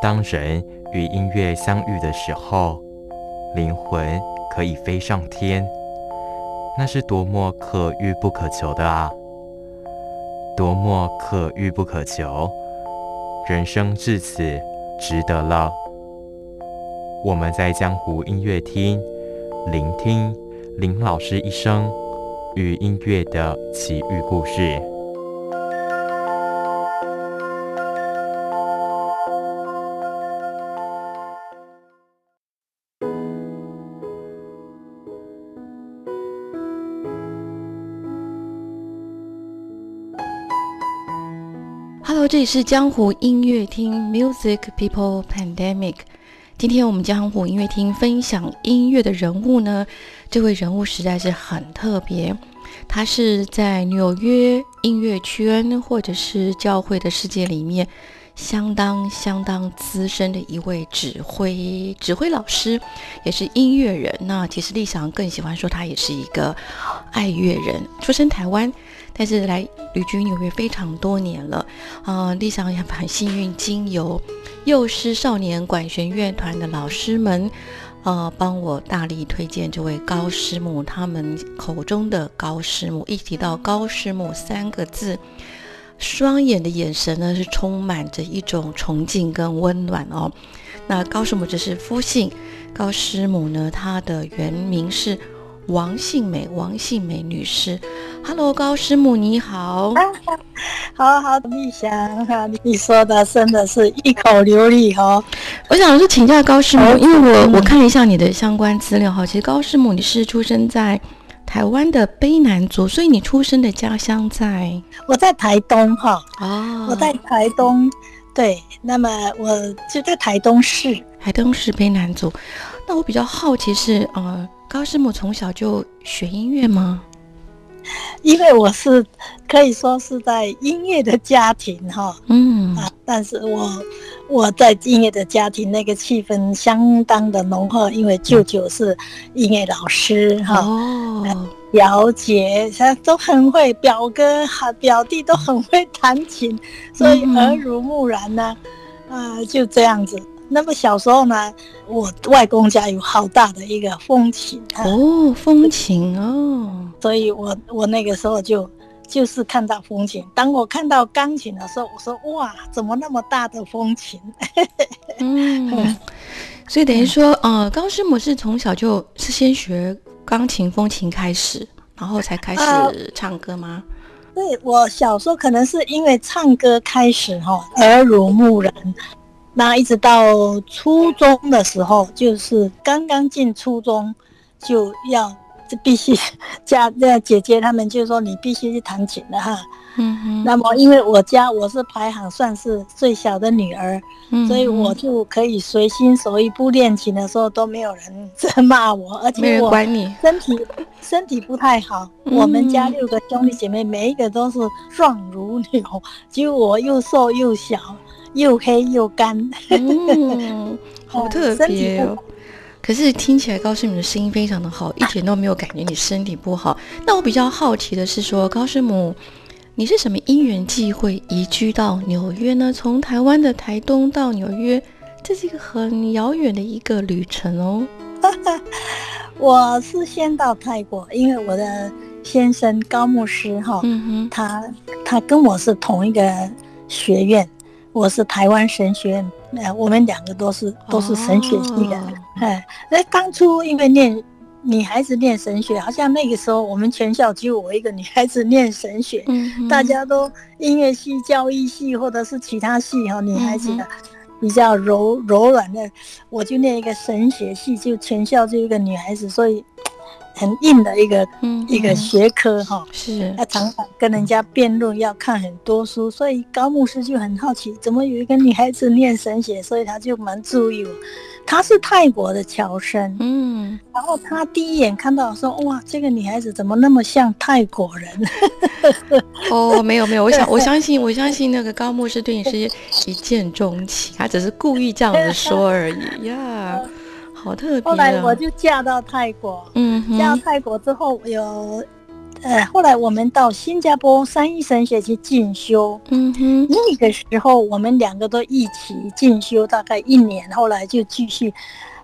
当人与音乐相遇的时候，灵魂可以飞上天，那是多么可遇不可求的啊！多么可遇不可求，人生至此值得了。我们在江湖音乐厅聆听林老师一生与音乐的奇遇故事。这里是江湖音乐厅 Music People Pandemic。今天我们江湖音乐厅分享音乐的人物呢，这位人物实在是很特别。他是在纽约音乐圈或者是教会的世界里面相当相当资深的一位指挥指挥老师，也是音乐人。那其实立翔更喜欢说他也是一个爱乐人，出生台湾。但是来旅居纽约非常多年了，啊，丽翔也很幸运，经由幼师少年管弦乐团的老师们，呃，帮我大力推荐这位高师母。他们口中的高师母，一提到高师母三个字，双眼的眼神呢是充满着一种崇敬跟温暖哦。那高师母这是夫姓，高师母呢，她的原名是。王信美，王信美女士，Hello，高师母你好，好好的丽香哈，你说的真的是一口流利哈。我想是请教高师母，因为我我看了一下你的相关资料哈，其实高师母你是出生在台湾的卑南族，所以你出生的家乡在？我在台东哈，哦，我在台东，对，那么我就在台东市，台东市卑南族。那我比较好奇是呃。高师母从小就学音乐吗？因为我是可以说是在音乐的家庭哈，嗯啊，但是我我在音乐的家庭那个气氛相当的浓厚，因为舅舅是音乐老师哈，哦，表姐他都很会，表哥和表弟都很会弹琴，所以耳濡目染呢，啊，就这样子。那么小时候呢，我外公家有好大的一个风琴哦，风琴哦，所以我我那个时候就就是看到风琴。当我看到钢琴的时候，我说哇，怎么那么大的风琴？嗯，所以等于说，呃，高师母是从小就是先学钢琴、风琴开始，然后才开始唱歌吗？对，我小时候可能是因为唱歌开始哈，耳濡目染。那一直到初中的时候，就是刚刚进初中，就要这必须家那姐姐他们就说你必须去弹琴了哈。嗯哼。那么因为我家我是排行算是最小的女儿，所以我就可以随心所欲，不练琴的时候都没有人责骂我，而且我身体身体不太好。我们家六个兄弟姐妹，每一个都是壮如牛，就我又瘦又小。又黑又干，嗯，好特别哦。可是听起来高师母的声音非常的好，一点都没有感觉你身体不好。那我比较好奇的是，说高师母，你是什么因缘际会移居到纽约呢？从台湾的台东到纽约，这是一个很遥远的一个旅程哦。我是先到泰国，因为我的先生高牧师哈，嗯哼，他他跟我是同一个学院。我是台湾神学院，呃，我们两个都是都是神学系的，哎，那当初因为念女孩子念神学，好像那个时候我们全校只有我一个女孩子念神学，大家都音乐系、教育系或者是其他系哈，女孩子的比较柔柔软的，我就念一个神学系，就全校就一个女孩子，所以很硬的一个嗯一个学科哈。是。要常常跟人家辩论，要看很多书，所以高牧师就很好奇，怎么有一个女孩子念神学，所以他就蛮注意我。她是泰国的侨生，嗯，然后她第一眼看到说，哇，这个女孩子怎么那么像泰国人？哦，没有没有，我想 我相信我相信那个高牧师对你是一见钟情，他只是故意这样子说而已。呀，好特别后来我啊，就嫁到泰国，嗯，嫁到泰国之后有，呃，后来我们到新加坡三一神学去进修，嗯哼，那个时候我们两个都一起进修，大概一年，后来就继续，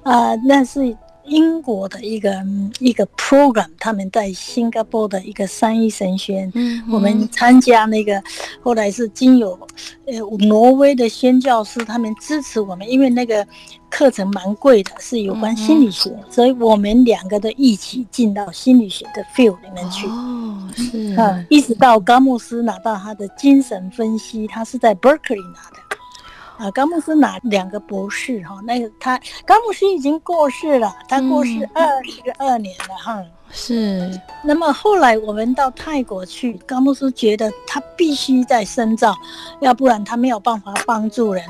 啊，那是英国的一个嗯一个 program，他们在新加坡的一个三一神学院。嗯，我们参加那个，后来是经有呃挪威的宣教师他们支持我们，因为那个课程蛮贵的，是有关心理学，所以我们两个都一起进到心理学的 field 里面去。哦，是，啊，一直到高牧师拿到他的精神分析，他是在 Berkeley 拿的。啊，高木斯拿两个博士哈，那个他高木斯已经过世了，他过世嗯。二十二年了哈。是，那么后来我们到泰国去，高牧师觉得他必须在深造，要不然他没有办法帮助人，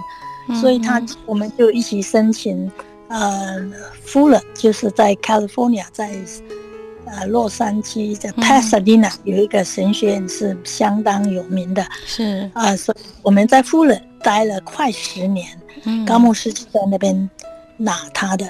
所以他嗯。我们就一起申请，呃，夫人就是在 California，在呃洛杉矶在嗯。Pasadena 有一个神学院是相当有名的是，啊、所以我们在夫人待了快十年，嗯。高牧师就在那边拿他的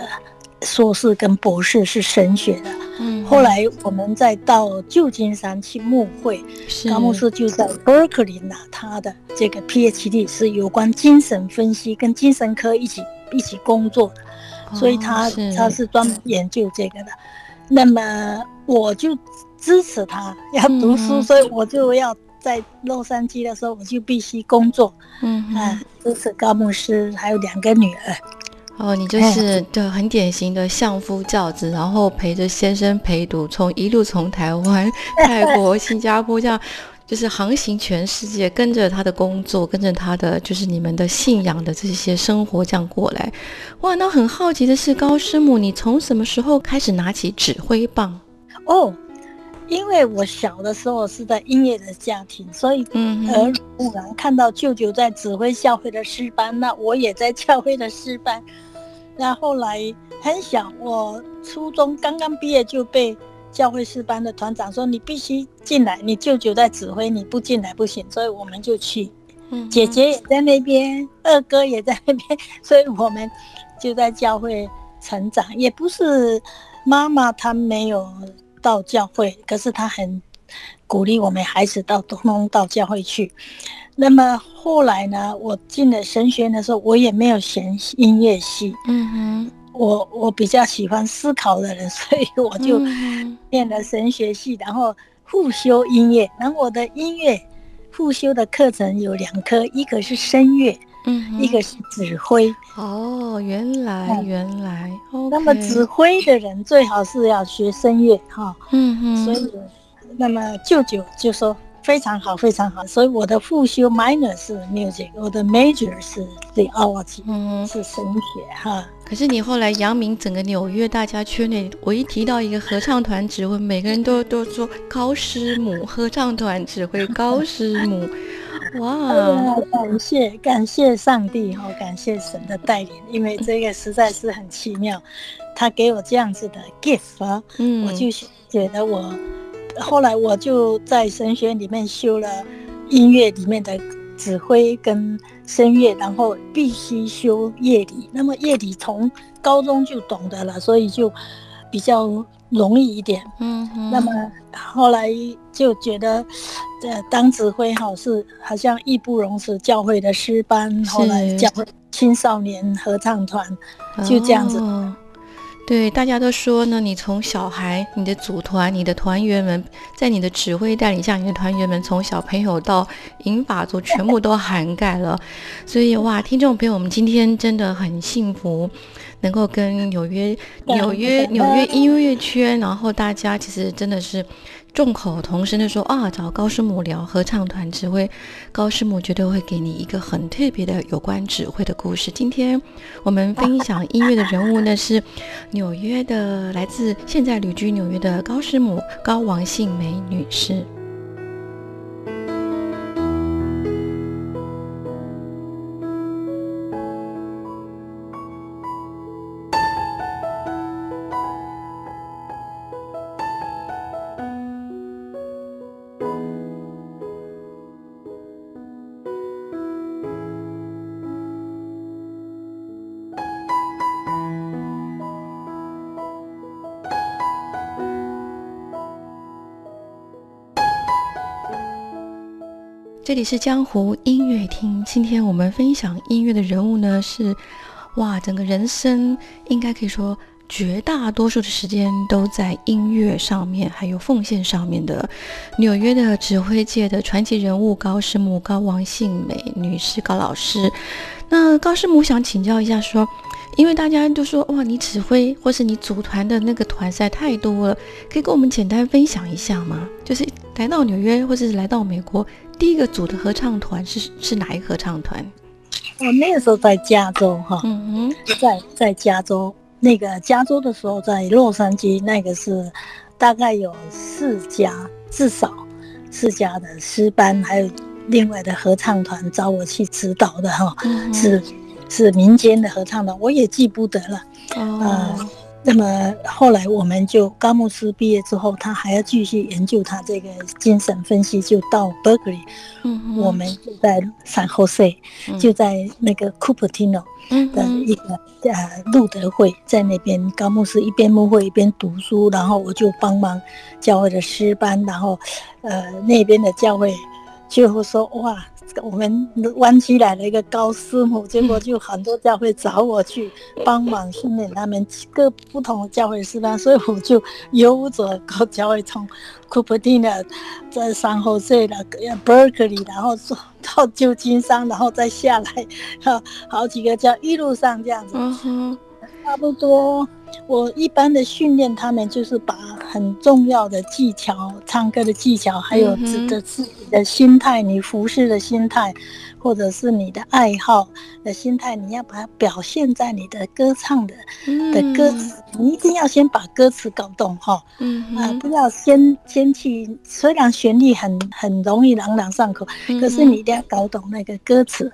硕士跟博士是神学的。嗯。后来我们再到旧金山去牧会，高牧师就在 Berkeley 拿他的这个 PhD，是有关精神分析跟精神科一起一起工作的，所以他他是专门研究这个的。那么我就支持他要读书，嗯所以我就要在洛杉矶的时候我就必须工作，嗯哼啊，支持高牧师还有两个女儿。哦，你就是对很典型的相夫教子，然后陪着先生陪读，从一路从台湾、泰国、新加坡这样，就是航行全世界，跟着他的工作，跟着他的就是你们的信仰的这些生活这样过来。哇，那很好奇的是，高师母，你从什么时候开始拿起指挥棒？哦，因为我小的时候是在音乐的家庭，所以嗯耳濡目染，看到舅舅在指挥教会的诗班，那我也在教会的诗班。那后来很小，我初中刚刚毕业就被教会诗班的团长说：“你必须进来，你舅舅在指挥，你不进来不行。”所以我们就去。嗯姐姐也在那边，二哥也在那边，所以我们就在教会成长。也不是妈妈她没有到教会，可是他很鼓励我们孩子到东东到教会去。那么后来呢，我进了神学院的时候，我也没有选音乐系，嗯哼，我我比较喜欢思考的人，所以我就嗯念了神学系，然后复修音乐。然后我的音乐复修的课程有两科，一个是声乐，嗯一个是指挥。哦，原来嗯原来，OK，那么指挥的人最好是要学声乐哈，嗯嗯，所以那么舅舅就说非常好，非常好。所以我的复修 minor 是 music，我的 major 是 theology，嗯。是神学哈。可是你后来扬名整个纽约，大家圈内，我一提到一个合唱团指挥，每个人都都说高师母，合唱团指挥高师母，哇，啊，感谢感谢上帝哈，感谢神的带领，因为这个实在是很奇妙，他给我这样子的 gift 啊，嗯，我就觉得我后来我就在神学院里面修了音乐里面的指挥跟声乐，然后必须修乐理。那么乐理从高中就懂得了，所以就比较容易一点。嗯哼，那么后来就觉得，呃，当指挥好是好像义不容辞，教会的诗班，后来是教青少年合唱团，就这样子。哦对，大家都说呢，你从小孩、你的组团、你的团员们，在你的指挥带领下，你的团员们从小朋友到银发族，全部都涵盖了。所以哇，听众朋友，我们今天真的很幸福，能够跟纽约、纽约、纽约音乐圈，然后大家其实真的是众口同声的说啊，找高师母聊合唱团指挥，高师母绝对会给你一个很特别的有关指挥的故事。今天我们分享音乐的人物呢是纽约的，来自现在旅居纽约的高师母高王信梅女士。这里是江湖音乐厅。今天我们分享音乐的人物呢是，哇，整个人生应该可以说绝大多数的时间都在音乐上面，还有奉献上面的纽约的指挥界的传奇人物高师母高王杏美女士高老师。那高师母想请教一下，说，因为大家都说哇，你指挥或是你组团的那个团赛太多了，可以跟我们简单分享一下吗？就是来到纽约或者是来到美国。第一个组的合唱团是是哪一个合唱团？我那个时候在加州哈，嗯哼，在在加州那个加州的时候，在洛杉矶那个是大概有四家，至少四家的诗班，还有另外的合唱团找我去指导的哈，是是民间的合唱团，我也记不得了。哦。那么后来我们就高牧师毕业之后，他还要继续研究他这个精神分析，就到 Berkeley。嗯，我们就在 San Jose，就在那个 Cupertino 的一个呃路德会，在那边高牧师一边牧会一边读书，然后我就帮忙教会的师班，然后呃那边的教会就会说哇。我们湾区来了一个高师母，结果就很多教会找我去帮忙训练他们各不同的教会师班，所以我就由着高教会从 Cupertino 在山后岁的 Berkeley，然后走到旧金山，然后再下来，好好几个教一路上这样子，差不多。我一般的训练他们，就是把很重要的技巧、唱歌的技巧，还有自的自己的心态，你服饰的心态。或者是你的爱好的心态，你要把它表现在你的歌唱的的歌词，你一定要先把歌词搞懂哈，啊，不要先先去，虽然旋律很很容易朗朗上口，可是你一定要搞懂那个歌词，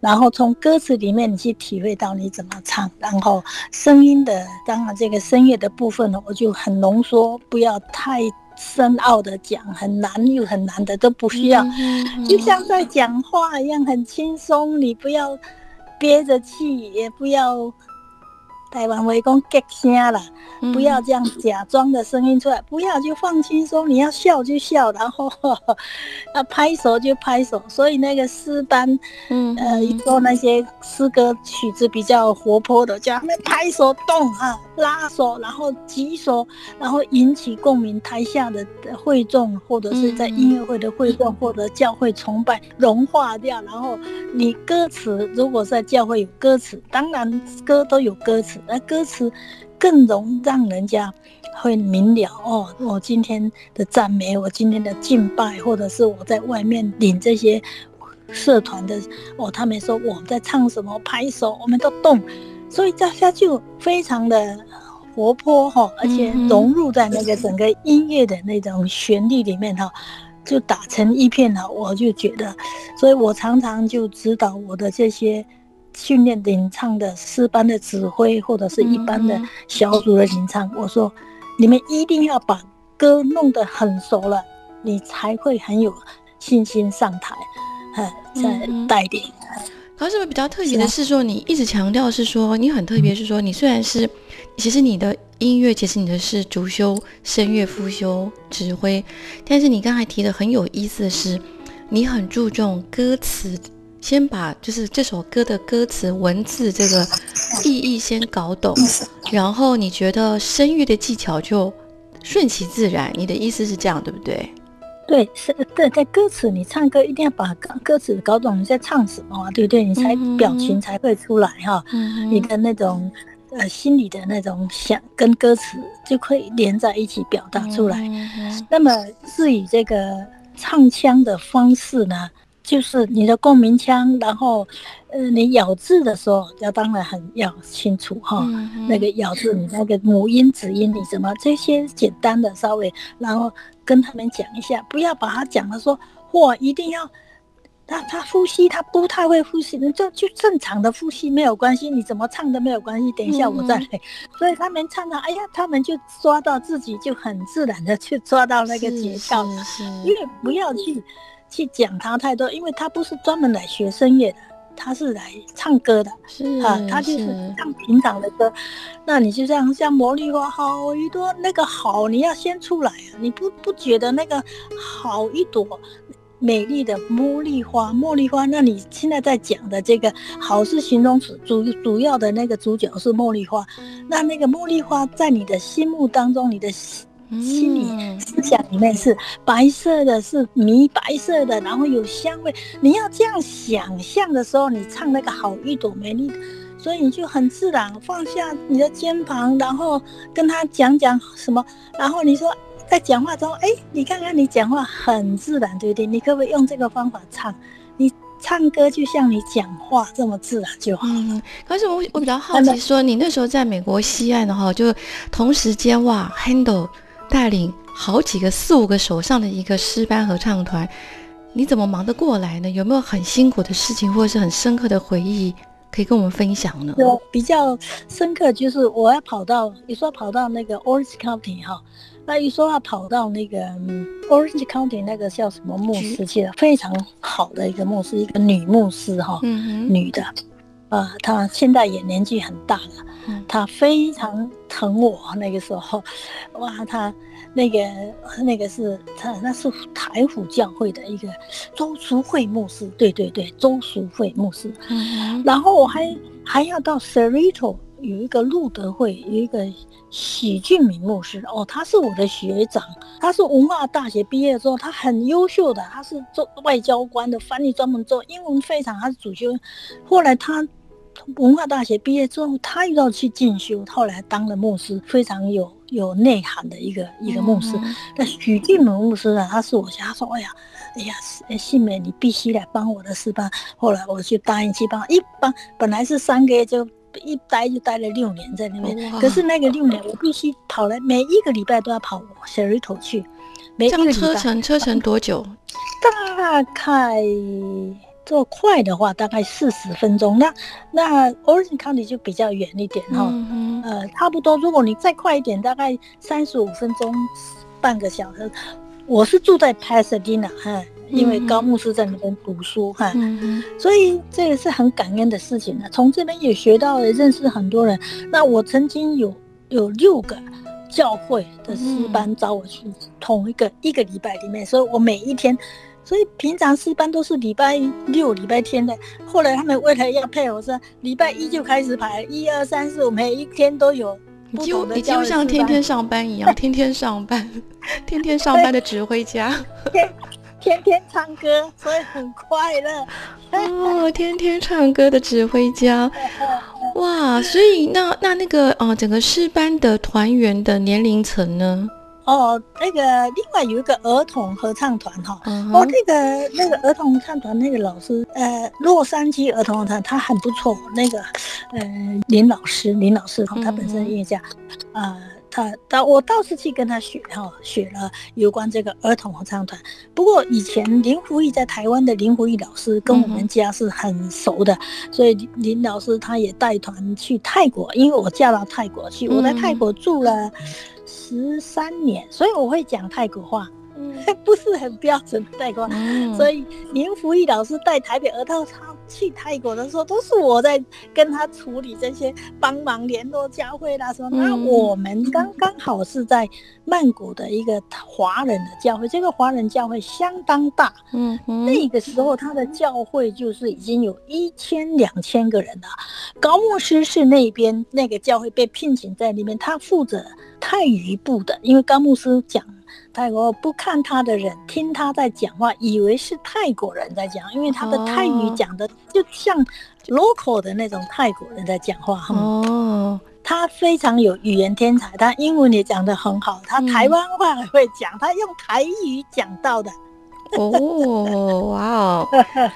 然后从歌词里面你去体会到你怎么唱，然后声音的，当然这个声乐的部分呢，我就很浓缩，不要太。深奥的讲，很难又很难的都不需要，就像在讲话一样，很轻松。你不要憋着气，也不要。台湾围攻 get 声了，不要这样假装的声音出来，不要就放轻松，你要笑就笑，然后要 拍手就拍手。所以那个诗班，嗯呃，做那些诗歌曲子比较活泼的，叫他们拍手动哈，拉手，然后举手，然后引起共鸣。台下的会众或者是在音乐会的会众或者教会崇拜融化掉，然后你歌词如果在教会有歌词，当然歌都有歌词。那歌词更容让人家会明了哦。我今天的赞美，我今天的敬拜，或者是我在外面领这些社团的哦，他们说我在唱什么，拍手，我们都动，所以大家就非常的活泼哈，而且融入在那个整个音乐的那种旋律里面哈，就打成一片了。我就觉得，所以我常常就指导我的这些。训练领唱的四班的指挥，或者是一般的小组的领唱，我说你们一定要把歌弄得很熟了，你才会很有信心上台，哈，再带领。可是比较特别的是说，你一直强调是说你很特别，是说你虽然是，其实你的音乐，其实你的是主修声乐，副修指挥，但是你刚才提的很有意思的是，你很注重歌词。先把就是这首歌的歌词文字这个意义先搞懂，然后你觉得声乐的技巧就顺其自然。你的意思是这样对不对？对，是对，在歌词你唱歌一定要把歌词搞懂你在唱什么，对不对？你才表情才会出来哈。你的那种呃心里的那种想跟歌词就可以连在一起表达出来。嗯那么至于这个唱腔的方式呢，就是你的共鸣腔，然后呃你咬字的时候要当然很要清楚哈。嗯那个咬字，你那个母音、子音，你怎么这些简单的稍微，然后跟他们讲一下，不要把它讲的说，嚯，一定要他他呼吸，他不太会呼吸，你就就正常的呼吸没有关系，你怎么唱都没有关系，等一下我再来。所以他们唱到，哎呀，他们就抓到自己就很自然的去抓到那个节奏，因为不要去去讲他太多，因为他不是专门来学声乐的，他是来唱歌的。是啊，他就是唱平常的歌，那你就这样像茉莉花好一朵，那个好你要先出来啊，你不不觉得那个好一朵美丽的茉莉花，茉莉花，那你现在在讲的这个好是形容词，主主要的那个主角是茉莉花，那那个茉莉花在你的心目当中，你的心心里嗯思想里面是白色的，是米白色的，然后有香味。你要这样想象的时候，你唱那个好一朵美丽的，所以你就很自然放下你的肩膀，然后跟他讲讲什么，然后你说在讲话中，哎，你看看你讲话很自然，对不对？你可不可以用这个方法唱？你唱歌就像你讲话这么自然就好。嗯，可是我我比较好奇，说你那时候在美国西岸的话，就同时间哇，Handle 带领好几个四五个手上的一个诗班合唱团，你怎么忙得过来呢？有没有很辛苦的事情，或者是很深刻的回忆可以跟我们分享呢？我比较深刻就是我要跑到，你说跑到那个 Orange County 哈，那一说要跑到那个、嗯、Orange County 那个叫什么牧师，去了非常好的一个牧师，一个女牧师哈，嗯女的，呃，他现在也年纪很大了，嗯。他非常疼我那个时候，哇，他那个那个是他那是台府教会的一个周淑慧牧师，对对对，周淑慧牧师，嗯然后我还还要到 Cerrito 有一个路德会，有一个许俊明牧师。哦，他是我的学长，他是文化大学毕业之后，他很优秀的，他是做外交官的翻译，专门做英文非常，他是主修。后来他文化大学毕业之后，他又要去进修，后来当了牧师，非常有有内涵的一个一个牧师。嗯那许俊文牧师啊，他是我家，他说：“哎呀，哎呀，呃信美，你必须来帮我的事吧。”后来我就答应去帮，一帮本来是三个月，就一待就待了六年在那边。可是那个六年，我必须跑来，每一个礼拜都要跑小鱼头去，每个礼拜样车程车程多久？大概做快的话，大概四十分钟。那那 Orange County 就比较远一点哈。嗯呃，差不多。如果你再快一点，大概三十五分钟，半个小时。我是住在 Pasadena 哈，因为嗯高牧师在那边读书哈，嗯所以这也是很感恩的事情呢。从这边也学到了认识很多人。那我曾经有有六个教会的诗班找我去同一个一个礼拜里面，所以我每一天。所以平常四班都是礼拜六、礼拜天的，后来他们为了要配合，是礼拜一就开始排，一二三四五，每一天都有你几乎不同的你几乎像天天上班一样，天天上班，天天上班的指挥家。天天唱歌，所以很快乐。哦，天天唱歌的指挥家，哇！所以那那那个呃，整个诗班的团员的年龄层呢？哦，那个另外有一个儿童合唱团哈，哦，那个那个儿童合唱团那个老师，呃，洛杉矶儿童合唱他很不错，那个呃林老师，林老师哈，他本身音乐家，啊、他他我倒是去跟他学哈，学了有关这个儿童合唱团。不过以前林福义在台湾的林福义老师跟我们家是很熟的，所以林林老师他也带团去泰国，因为我嫁到泰国去，我在泰国住了十三年，所以我会讲泰国话，嗯。不是很标准的泰国话。嗯，所以林福义老师带台北儿童他去泰国的时候，都是我在跟他处理这些，帮忙联络教会啦什么。那嗯我们刚刚好是在曼谷的一个华人的教会，这个华人教会相当大。嗯哼，那个时候他的教会就是已经有一千两千个人了。高牧师是那边那个教会被聘请在那边，他负责泰语部的，因为高牧师讲泰国不看他的人，听他在讲话，以为是泰国人在讲，因为他的泰语哦讲的就像 local 的那种泰国人在讲话哈。哦，他非常有语言天才，他英文也讲得很好，他台湾话也会讲，他用台语讲到的。哦，哇哦，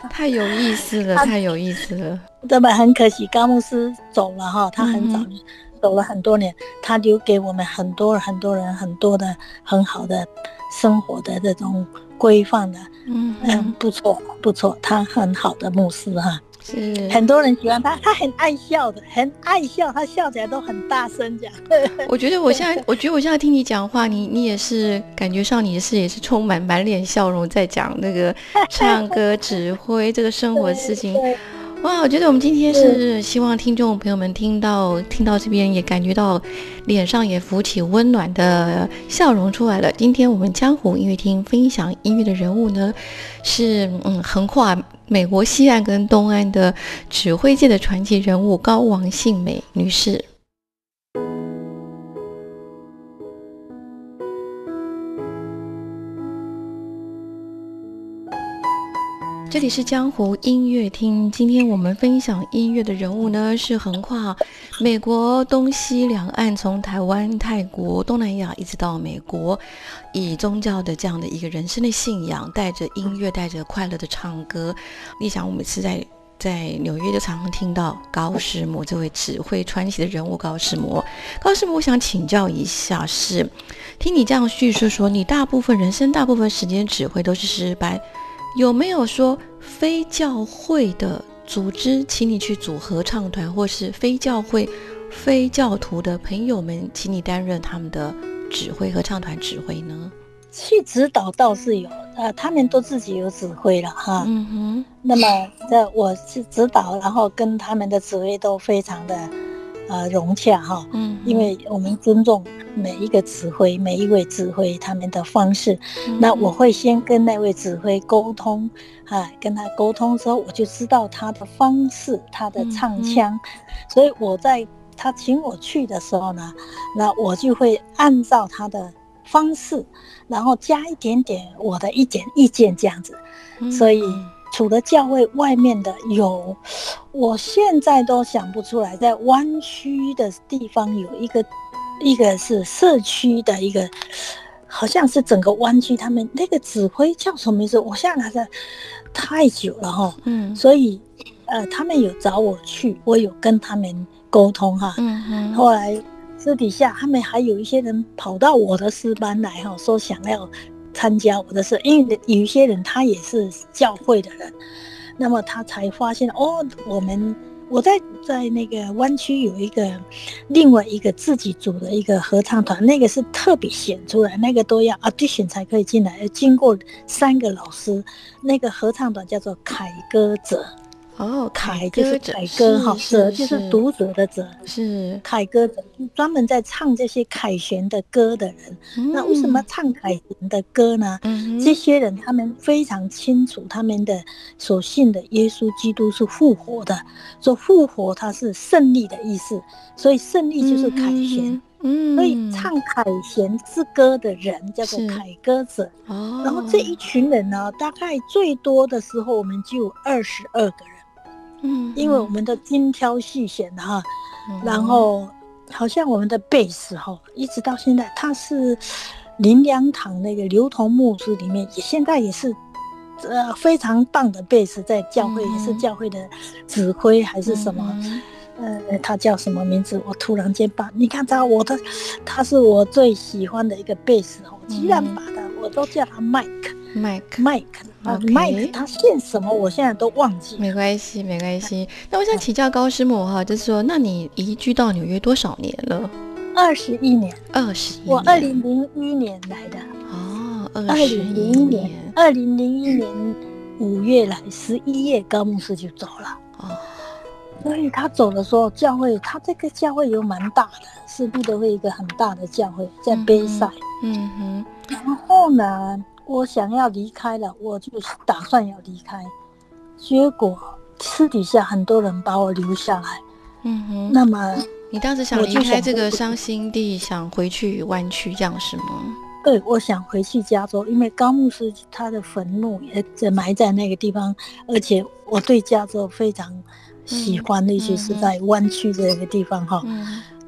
太有意思了，太有意思了。对吧？很可惜高牧师走了哈，他很早走了很多年，他留给我们很多很多人很多的很好的生活的这种规范的，嗯嗯，不错不错，他很好的牧师哈。是 很多人喜欢他，他很爱笑的，很爱笑，他笑起来都很大声讲。我觉得我现在，我觉得我现在听你讲话，你你也是感觉上你是也是充满满脸笑容，在讲那个唱歌、指挥这个生活的事情。哇，我觉得我们今天是希望听众朋友们听到听到这边也感觉到脸上也浮起温暖的笑容出来了。今天我们江湖音乐厅分享音乐的人物呢，是嗯横跨美国西岸跟东岸的指挥界的传奇人物高王信美女士。这里是江湖音乐厅。今天我们分享音乐的人物呢，是横跨美国东西两岸，从台湾、泰国、东南亚一直到美国，以宗教的这样的一个人生的信仰，带着音乐，带着快乐的唱歌。你想，我们是在在纽约就常常听到高师母这位指挥传奇的人物高师母。高师母，我想请教一下，是听你这样叙述说，你大部分人生大部分时间指挥都是失败。有没有说非教会的组织请你去组合唱团，或是非教会、非教徒的朋友们请你担任他们的指挥合唱团指挥呢？去指导倒是有，呃，他们都自己有指挥了哈。嗯哼。那么这我是指导，然后跟他们的指挥都非常的。呃，融洽哈，嗯，因为我们尊重每一个指挥，每一位指挥他们的方式。那我会先跟那位指挥沟通，啊，跟他沟通之后，我就知道他的方式，他的唱腔。所以我在他请我去的时候呢，那我就会按照他的方式，然后加一点点我的一点意见这样子。所以。除了教会外面的有，我现在都想不出来。在湾区的地方有一个，一个是社区的一个，好像是整个湾区他们那个指挥叫什么名字？我现在在太久了哈。嗯。所以，呃，他们有找我去，我有跟他们沟通哈。嗯嗯。后来私底下，他们还有一些人跑到我的师班来哈，说想要。参加我的事，因为有一些人他也是教会的人，那么他才发现哦，我们我在在那个湾区有一个另外一个自己组的一个合唱团，那个是特别选出来，那个都要 audition 才可以进来，要经过三个老师，那个合唱团叫做凯歌者。哦，凯就是凯歌哈，者就是读者的者，是凯歌者，专门在唱这些凯旋的歌的人。那为什么唱凯旋的歌呢？这些人他们非常清楚，他们的所信的耶稣基督是复活的，说复活它是胜利的意思，所以胜利就是凯旋。嗯，所以唱凯旋之歌的人叫做凯歌者。哦，然后这一群人呢，大概最多的时候我们就二十二个人。嗯，因为我们的精挑细选的哈，然后好像我们的贝斯哈，一直到现在，他是林良堂那个刘同牧师里面，也现在也是呃非常棒的贝斯，在教会也是教会的指挥还是什么，呃，他叫什么名字？我突然间把你看他我的，他是我最喜欢的一个贝斯哦，居然把他我都叫他。麦克他姓什么？我现在都忘记。没关系，没关系。那我想请教高师母哈，就是说，那你移居到纽约多少年了？二十一年。二十一。我二零零一年来的。哦，二零零一年。二零零一年五月来，十一月高牧师就走了。哦。所以他走的时候，教会他这个教会有蛮大的，是路德会一个很大的教会，在杯赛。嗯哼。然后呢？我想要离开了，我就打算要离开，结果私底下很多人把我留下来。嗯哼，那么你当时想离开这个伤心地，想回去湾区，这样是吗？对，我想回去加州，因为高牧师他的坟墓也在埋在那个地方，而且我对加州非常喜欢，尤其是在湾区这个地方哈。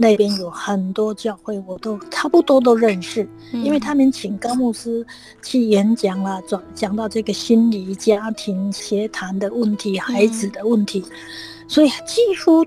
那边有很多教会，我都差不多都认识，嗯因为他们请高牧师去演讲啦，讲讲到这个心理、家庭、协谈的问题、孩子的问题，所以几乎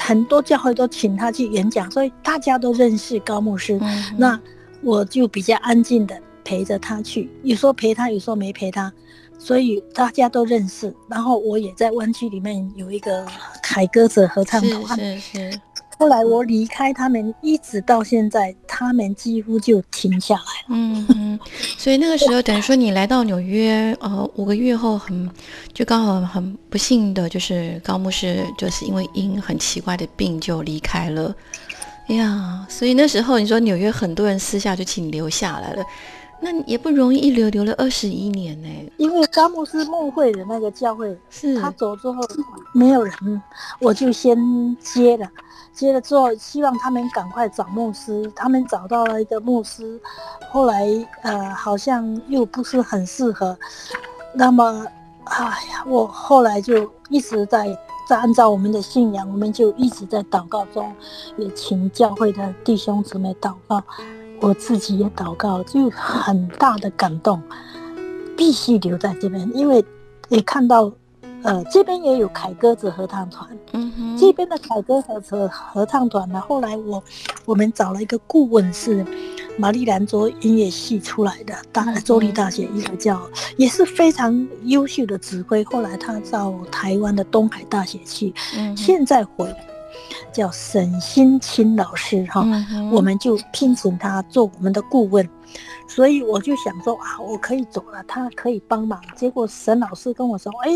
很多教会都请他去演讲，所以大家都认识高牧师。嗯那我就比较安静的陪着他去，有时候陪他，有时候没陪他，所以大家都认识。然后我也在湾区里面有一个凯歌者合唱是团。是是，后来我离开他们，一直到现在，他们几乎就停下来了。嗯，所以那个时候等于说你来到纽约，呃，五个月后很就刚好很不幸的就是高牧师就是因为因很奇怪的病就离开了。哎呀，所以那时候你说纽约很多人私下就请留下来了，那也不容易，一留留了二十一年呢。因为高牧师牧会的那个教会，是他走之后没有人，我就先接了。接了之后，希望他们赶快找牧师。他们找到了一个牧师，后来呃好像又不是很适合。那么，哎呀，我后来就一直在在按照我们的信仰，我们就一直在祷告中，也请教会的弟兄姊妹祷告，我自己也祷告，就很大的感动，必须留在这边，因为也看到，呃，这边也有凯歌子合唱团，嗯哼，这边的凯歌合合合唱团呢，后来我我们找了一个顾问是玛丽兰州音乐系出来的大嗯州立大学一个叫也是非常优秀的指挥，后来他到台湾的东海大学去，嗯现在回来叫沈新清老师哈。嗯我们就聘请他做我们的顾问，所以我就想说啊，我可以走了，他可以帮忙。结果沈老师跟我说，哎，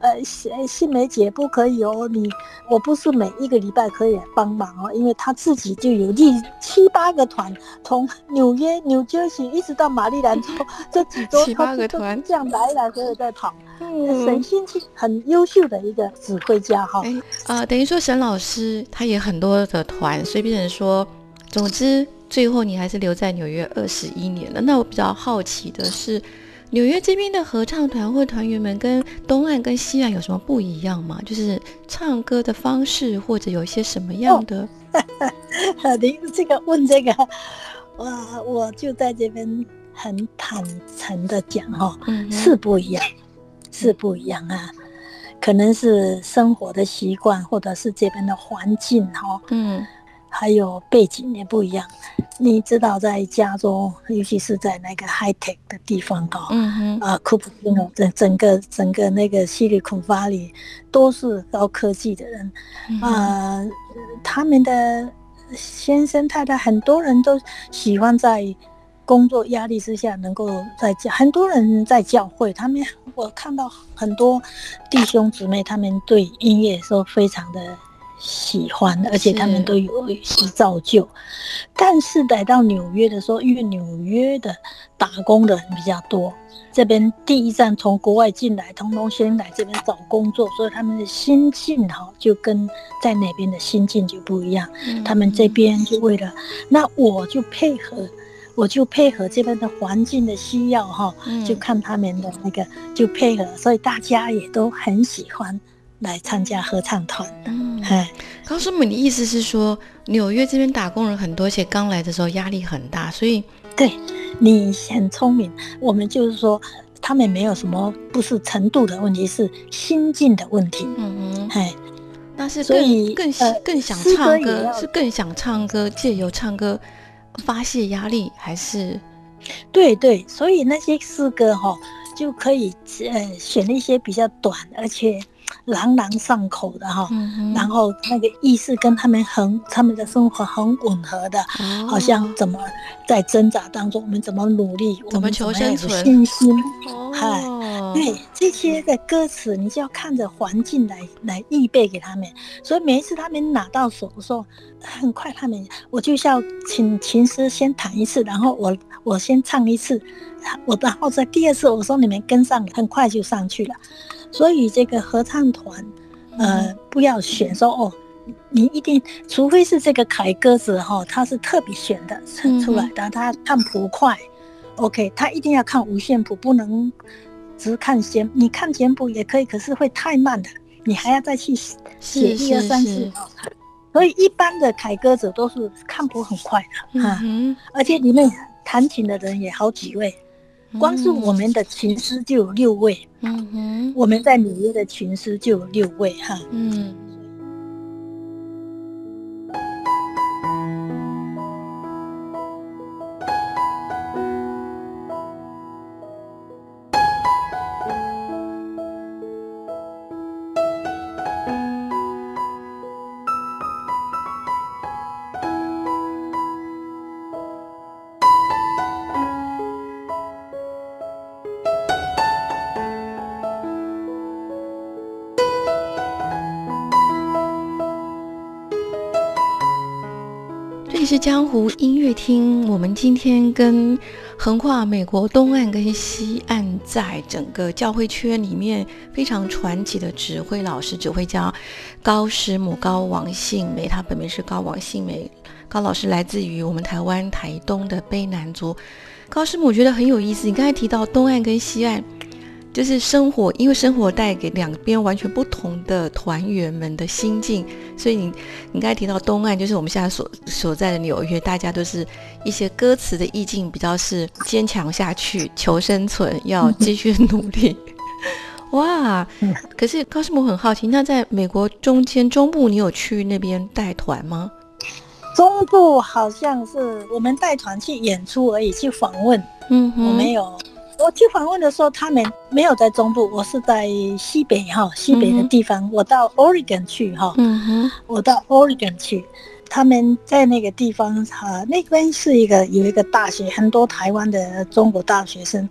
呃，新新梅姐不可以哦，你我不是每一个礼拜可以来帮忙哦，因为他自己就有第七八个团，从纽约、纽约西一直到马里兰州 这几周，七八个团这样来来回回在跑。嗯沈新清很优秀的一个指挥家哈，哎，呃，等于说沈老师他也很多的团，所以变成说，总之最后你还是留在纽约二十一年了。那我比较好奇的是，纽约这边的合唱团或团员们跟东岸跟西岸有什么不一样吗？就是唱歌的方式或者有一些什么样的？您这个问这个，哇，我就在这边很坦诚的讲哈、嗯，是不一样，是不一样啊，可能是生活的习惯，或者是这边的环境哈、嗯还有背景也不一样。你知道，在加州，尤其是在那个 high tech 的地方哈、嗯哼，啊，库普金诺，整整个整个那个西里孔巴里都是高科技的人，啊，他们的先生太太很多人都喜欢在工作压力之下能够在教，很多人在教会，他们我看到很多弟兄姊妹，他们对音乐都非常的喜欢，而且他们都有一些造就。但是来到纽约的时候，因为纽约的打工的人比较多，这边第一站从国外进来，通通先来这边找工作，所以他们的心境哈就跟在那边的心境就不一样。嗯他们这边就为了，那我就配合，我就配合这边的环境的需要哈，嗯就看他们的那个就配合，所以大家也都很喜欢来参加合唱团。嗯，哎，高师母，你的意思是说，纽约这边打工人很多，而且刚来的时候压力很大，所以对你很聪明，我们就是说。他们没有什么，不是程度的问题，是心境的问题。嗯哼，哎，那是更更、呃更想唱歌，是更想唱歌，借由唱歌发泄压力，还是对对，所以那些诗歌哈、就可以呃选一些比较短，而且朗朗上口的哈、嗯，然后那个意思跟他们很他们的生活很吻合的，哦好像怎么在挣扎当中，我们怎么努力，我们求生存信心。嗨哦，对这些的歌词，你就要看着环境来来预备给他们。所以每一次他们拿到手的时候，很快他们我就要请琴师先弹一次，然后我我先唱一次，我然后在第二次我说你们跟上，很快就上去了。所以这个合唱团，呃，不要选说哦。你一定，除非是这个凯歌子哈，他是特别选的嗯哼出来的，他看谱快，OK，他一定要看五线谱，不能只看简，你看简谱也可以，可是会太慢的，你还要再去写是一二三四哦。所以一般的凯歌者都是看谱很快的啊，嗯而且里面弹琴的人也好几位，哼光是我们的琴师就有六位，嗯哼，我们在纽约的琴师就有六位哈。嗯。江湖音乐厅，我们今天跟横跨美国东岸跟西岸，在整个教会圈里面非常传奇的指挥老师、指挥家高师母高王信梅，他本名是高王信梅，高老师来自于我们台湾台东的卑南族。高师母觉得很有意思，你刚才提到东岸跟西岸。就是生活，因为生活带给两边完全不同的团员们的心境，所以你你刚才提到东岸，就是我们现在所所在的纽约，大家都是一些歌词的意境比较是坚强下去，求生存，要继续努力。哇！可是高师母很好奇，那在美国中间中部，你有去那边带团吗？中部好像是我们带团去演出而已，去访问，嗯哼，我没有。我去访问的时候，他们没有在中部，我是在西北哈，西北的地方，我到 Oregon 去哈，我到 Oregon 去，他们在那个地方哈，那边是一个有一个大学，很多台湾的中国大学生，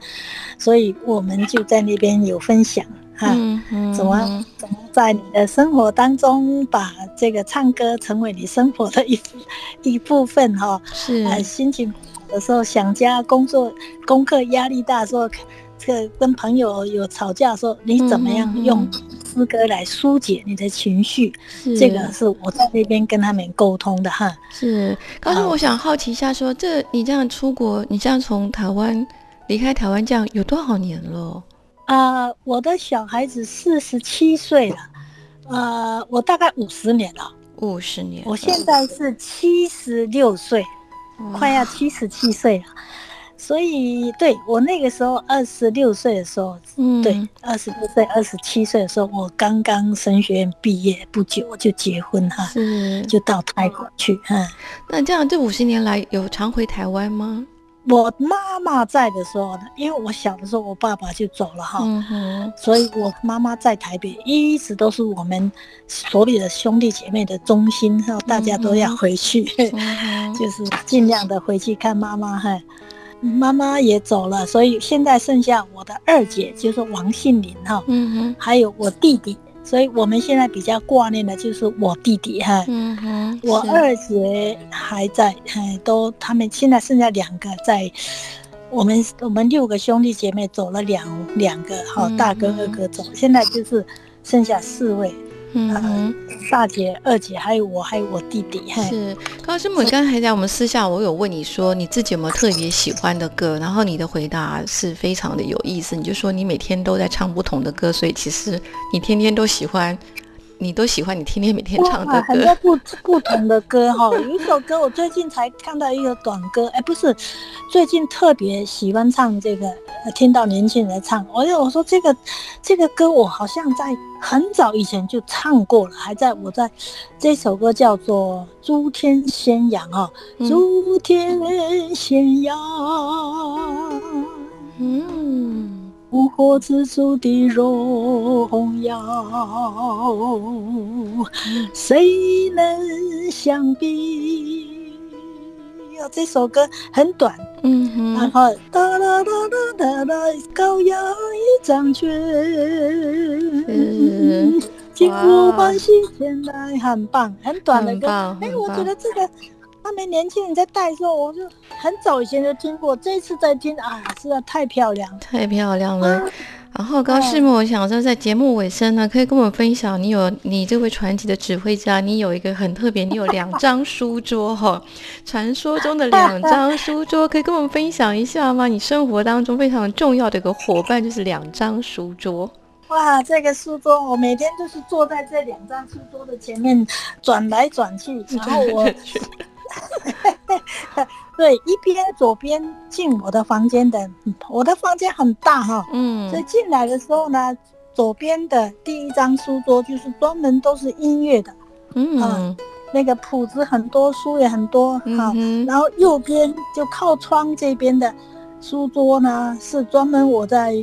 所以我们就在那边有分享哈，嗯，怎么怎么在你的生活当中把这个唱歌成为你生活的一一部分哈，是。呃，心情好的时候想家，工作功课压力大的时候，这个跟朋友有吵架的时候，你怎么样用诗歌来疏解你的情绪？是。这个是我在那边跟他们沟通的哈。是，刚才，我想好奇一下说这你这样出国，你这样从台湾离开台湾，这样有多少年了？啊、我的小孩子四十七岁了，呃，我大概五十年了，五十年，我现在是七十六岁，哇快要七十七岁了。所以，对我那个时候二十六岁的时候，嗯，对，二十六岁、二十七岁的时候，我刚刚神学院毕业不久，我就结婚哈，是。就到泰国去。嗯，那这样这五十年来有常回台湾吗？我妈妈在的时候呢，因为我小的时候我爸爸就走了哈，嗯，所以我妈妈在台北一直都是我们所有的兄弟姐妹的中心，哈，大家都要回去，嗯，就是尽量的回去看妈妈哈。妈妈也走了，所以现在剩下我的二姐，就是王杏林哈，还有我弟弟，所以我们现在比较挂念的就是我弟弟哈。嗯哼，我二姐还在，哎，都他们现在剩下两个在。我们我们六个兄弟姐妹走了两两个，哈、嗯大哥二哥走，现在就是剩下四位，嗯哼。大姐、二姐，还有我，还有我弟弟，嘿，是高师母，刚才在我们私下，我有问你说你自己有没有特别喜欢的歌，然后你的回答是非常的有意思，你就说你每天都在唱不同的歌，所以其实你天天都喜欢，你都喜欢你天天每天唱的歌，很多，不不同的歌哈。有一首歌我最近才看到一个短歌，哎，不是，最近特别喜欢唱这个，呃听到年轻人唱，我就我说这个这个歌我好像在很早以前就唱过了，还在我在这首歌叫做《诸天宣扬》哈，嗯诸天宣扬。嗯，无火之主的荣耀，谁能相比？哦，这首歌很短，嗯哼，然后哒啦哒啦哒啦，羔羊已掌权，是金呼欢喜前来，很棒，很短的歌。很棒，哎，我觉得这个他们年轻人在带的时候，我就很早以前就听过，这一次在听啊，实在太漂亮了。太漂亮了。啊然后高世墨，我想说，在节目尾声呢，可以跟我们分享，你有你这位传奇的指挥家，你有一个很特别，你有两张书桌哈，传说中的两张书桌，可以跟我们分享一下吗？你生活当中非常重要的一个伙伴就是两张书桌。哇，这个书桌，我每天就是坐在这两张书桌的前面转来转去，然后我，对，一边左边进我的房间的，我的房间很大哈，嗯。所以进来的时候呢，左边的第一张书桌就是专门都是音乐的，嗯。那个谱子很多，书也很多哈，嗯哼。然后右边就靠窗这边的书桌呢，是专门我在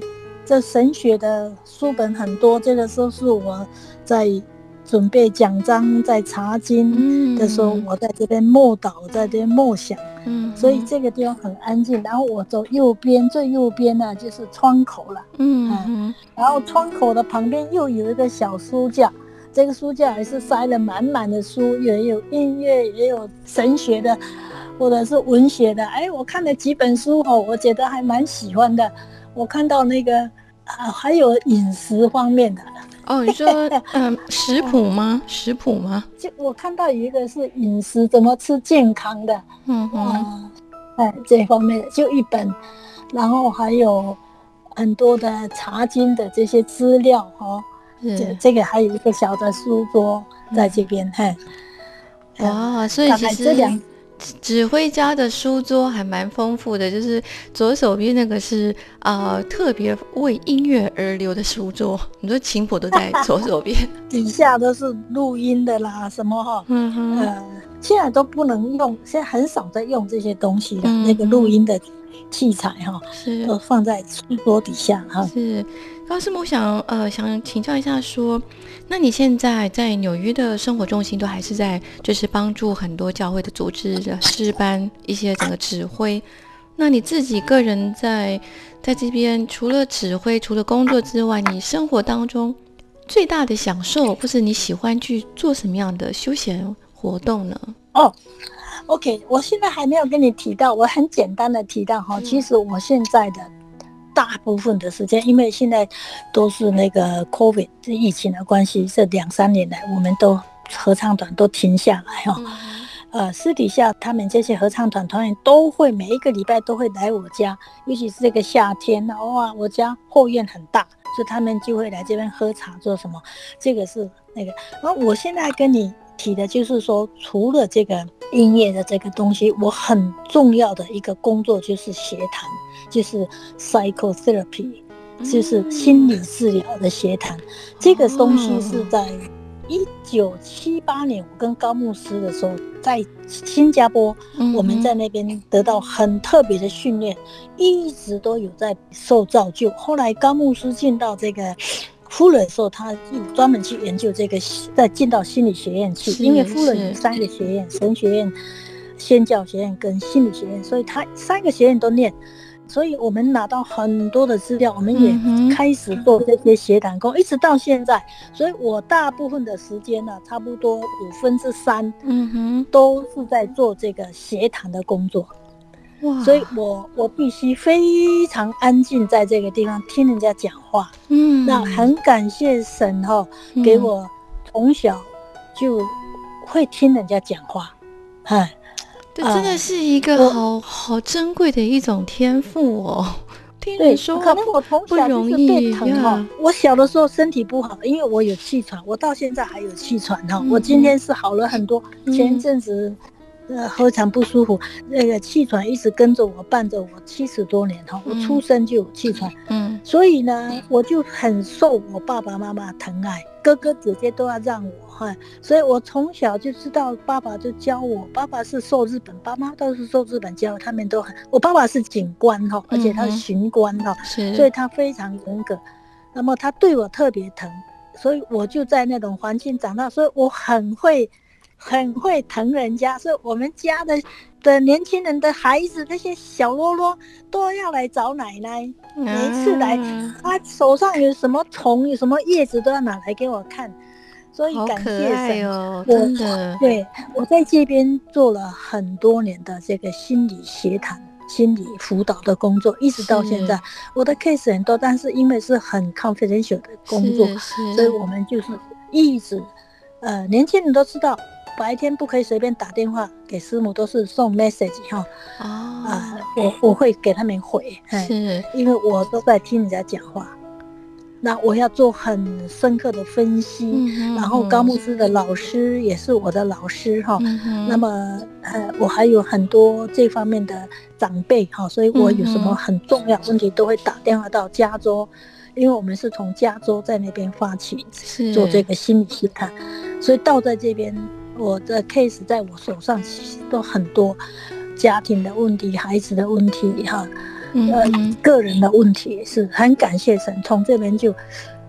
这神学的书本很多，这个时候是我在准备奖章、在查经嗯的时候，我在这边默祷，在这边默想，嗯，所以这个地方很安静。然后我走右边，最右边呢就是窗口了，嗯哼然后窗口的旁边又有一个小书架。这个书架也是塞了满满的书，也有音乐，也有神学的，或者是文学的。哎，我看了几本书哦，我觉得还蛮喜欢的。我看到那个啊，还有饮食方面的，哦，你说 嗯食谱吗？食谱吗？就我看到有一个是饮食怎么吃健康的嗯哼啊，哎，这方面的就一本，然后还有很多的茶经的这些资料哦。这这个还有一个小的书桌在这边，嘿。呃哇，所以大其实这两指指挥家的书桌还蛮丰富的，就是左手边那个是呃特别为音乐而留的书桌，你说琴谱都在左手边，底下都是录音的啦，什么哈，嗯嗯，呃，现在都不能用，现在很少在用这些东西了。嗯那个录音的器材哈，是都放在书桌底下哈。是，高师母我想呃想请教一下说，那你现在在纽约的生活重心都还是在就是帮助很多教会的组织的师班一些整个指挥，那你自己个人在在这边除了指挥除了工作之外，你生活当中最大的享受或是你喜欢去做什么样的休闲活动呢？哦，OK，我现在还没有跟你提到，我很简单的提到哈，嗯其实我现在的大部分的时间，因为现在都是那个 COVID 这疫情的关系，这两三年来我们都合唱团都停下来哈。嗯呃，私底下他们这些合唱团团员都会每一个礼拜都会来我家，尤其是这个夏天，哇，我家后院很大，所以他们就会来这边喝茶做什么。这个是那个，然后我现在跟你提的就是说，除了这个音乐的这个东西，我很重要的一个工作就是协谈，就是 psychotherapy，就是心理治疗的协谈。这个东西是在一九七八年，我跟高牧师的时候，在新加坡，嗯我们在那边得到很特别的训练，一直都有在受造就。后来高牧师进到这个夫人的时候，他就专门去研究这个，再进到心理学院去，因为夫人有三个学院，神学院、宣教学院跟心理学院，所以他三个学院都念。所以我们拿到很多的资料，我们也开始做这些协谈工，一直到现在。所以我大部分的时间呢，差不多五分之三嗯哼，都是在做这个协谈的工作。哇，所以我我必须非常安静在这个地方听人家讲话。嗯，那很感谢神哈、给我从小就会听人家讲话，哎，这真的是一个我好好珍贵的一种天赋哦。听对人，说可能我从不小就是容易被疼哈呀。我小的时候身体不好，因为我有气喘，我到现在还有气喘哈。嗯我今天是好了很多，嗯前一阵子。呃，非常不舒服，那个气喘一直跟着我，伴着我七十多年哈。我嗯出生就有气喘，嗯。所以呢，我就很受我爸爸妈妈疼爱，哥哥姐姐都要让我哈，所以我从小就知道，爸爸就教我，爸爸是受日本，爸妈都是受日本教，他们都很，我爸爸是警官哈，而且他是巡官哈，是，所以他非常严格，那么他对我特别疼，所以我就在那种环境长大，所以我很会。很会疼人家，所以我们家的的年轻人的孩子，那些小啰啰都要来找奶奶，每一次来啊他手上有什么虫，有什么叶子都要拿来给我看，所以好感谢神。哦，我真的，对我在这边做了很多年的这个心理协谈、心理辅导的工作，一直到现在，我的 case 很多，但是因为是很 confidential 的工作，所以我们就是一直，呃，年轻人都知道，白天不可以随便打电话给师母，都是送 message 哈，啊啊，我我会给他们回，哎，是。因为我都在听人家讲话。那我要做很深刻的分析，嗯然后高牧师的老师也是我的老师哈。嗯那么呃，我还有很多这方面的长辈哈，所以我有什么很重要问题都会打电话到加州，因为我们是从加州在那边发起是。做这个心理试探，所以到在这边我的 case 在我手上其实都很多家庭的问题、孩子的问题哈。呃嗯，个人的问题也是很感谢神，从这边就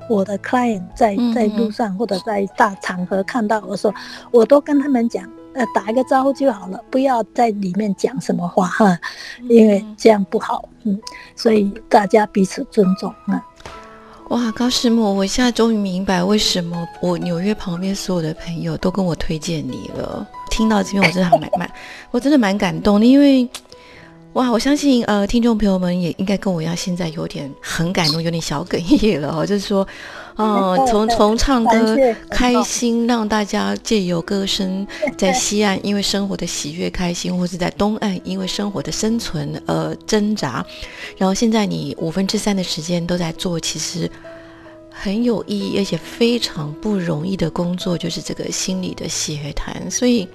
我的 client 在嗯在路上或者在大场合看到我说，我都跟他们讲，呃，打一个招呼就好了，不要在里面讲什么话哈，因为这样不好，嗯，所以大家彼此尊重啊。哇，高师母，我现在终于明白为什么我纽约旁边所有的朋友都跟我推荐你了。听到这边，我真的很蛮蛮，我真的蛮感动的，因为。哇，我相信呃，听众朋友们也应该跟我一样，现在有点很感动，有点小哽咽了哦。就是说，呃，从从唱歌开心，让大家借由歌声 在西岸因为生活的喜悦开心，或是在东岸因为生活的生存而挣扎。然后现在你五分之三的时间都在做，其实很有意义，而且非常不容易的工作，就是这个心理的协谈。所以。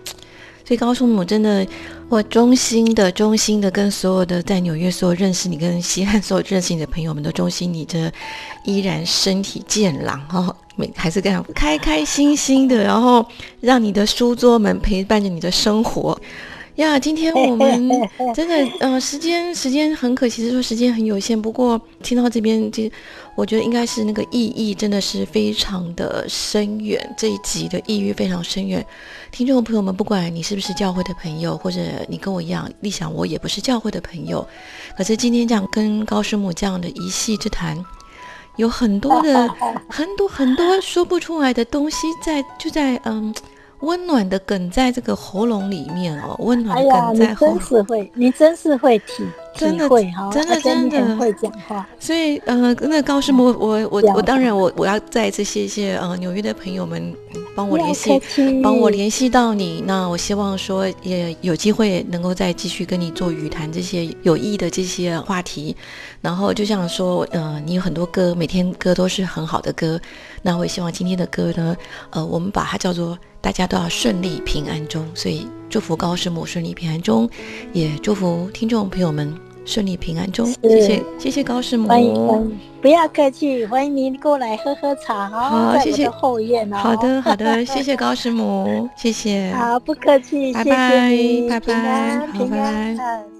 所以高叔母真的，我衷心的、衷心的跟所有的在纽约所有认识你、跟西汉所有认识你的朋友们都衷心，你的依然身体健朗 哦，每还是这样开开心心的，然后让你的书桌们陪伴着你的生活。呀。今天我们 真的，呃，时间时间很可惜，是说时间很有限。不过听到这边，这我觉得应该是那个意义真的是非常的深远，这一集的意义非常深远。听众朋友们，不管你是不是教会的朋友，或者你跟我一样，立想我也不是教会的朋友，可是今天这样跟高师母这样的一系之谈，有很多的很多很多说不出来的东西在就在嗯温暖的梗在这个喉咙里面哦，温暖的梗在喉咙。你真是会，你真是会体真的会哈，真的真的会讲话。所以呃，那高师母，我我我当然我我要再一次谢谢呃纽约的朋友们帮我联系，帮我联系到你。那我希望说也有机会能够再继续跟你做语谈这些有意义的这些话题。然后就像说，呃，你有很多歌，每天歌都是很好的歌。那我也希望今天的歌呢，呃，我们把它叫做大家都要顺利平安中。所以祝福高师母顺利平安中，也祝福听众朋友们。顺利平安中，谢谢谢谢高师母，欢迎，不要客气，欢迎您过来喝喝茶好，谢谢后院哦。好的好的，谢谢高师母，谢谢。好，不客气，拜拜拜拜，好拜拜。